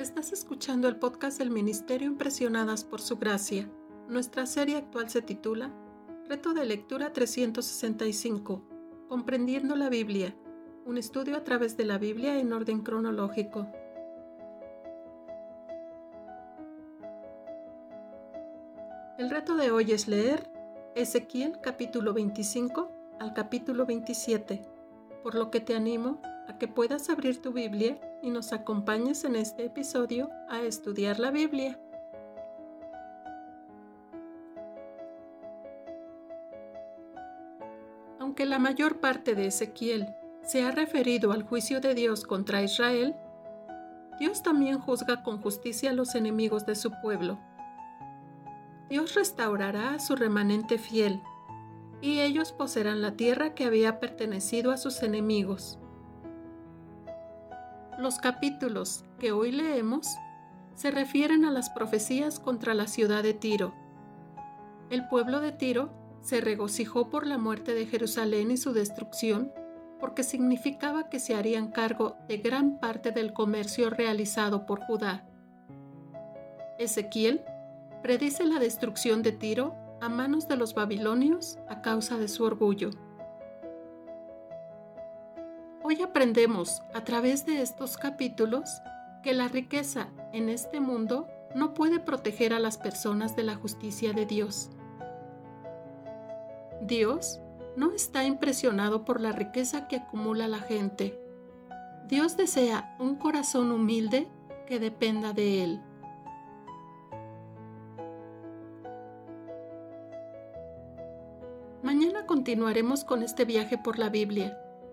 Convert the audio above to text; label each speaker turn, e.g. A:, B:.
A: Estás escuchando el podcast del Ministerio Impresionadas por Su Gracia. Nuestra serie actual se titula Reto de Lectura 365, Comprendiendo la Biblia, un estudio a través de la Biblia en orden cronológico. El reto de hoy es leer Ezequiel capítulo 25 al capítulo 27, por lo que te animo a que puedas abrir tu Biblia y nos acompañes en este episodio a estudiar la Biblia. Aunque la mayor parte de Ezequiel se ha referido al juicio de Dios contra Israel, Dios también juzga con justicia a los enemigos de su pueblo. Dios restaurará a su remanente fiel, y ellos poseerán la tierra que había pertenecido a sus enemigos. Los capítulos que hoy leemos se refieren a las profecías contra la ciudad de Tiro. El pueblo de Tiro se regocijó por la muerte de Jerusalén y su destrucción, porque significaba que se harían cargo de gran parte del comercio realizado por Judá. Ezequiel predice la destrucción de Tiro a manos de los babilonios a causa de su orgullo. Hoy aprendemos a través de estos capítulos que la riqueza en este mundo no puede proteger a las personas de la justicia de Dios. Dios no está impresionado por la riqueza que acumula la gente. Dios desea un corazón humilde que dependa de Él. Mañana continuaremos con este viaje por la Biblia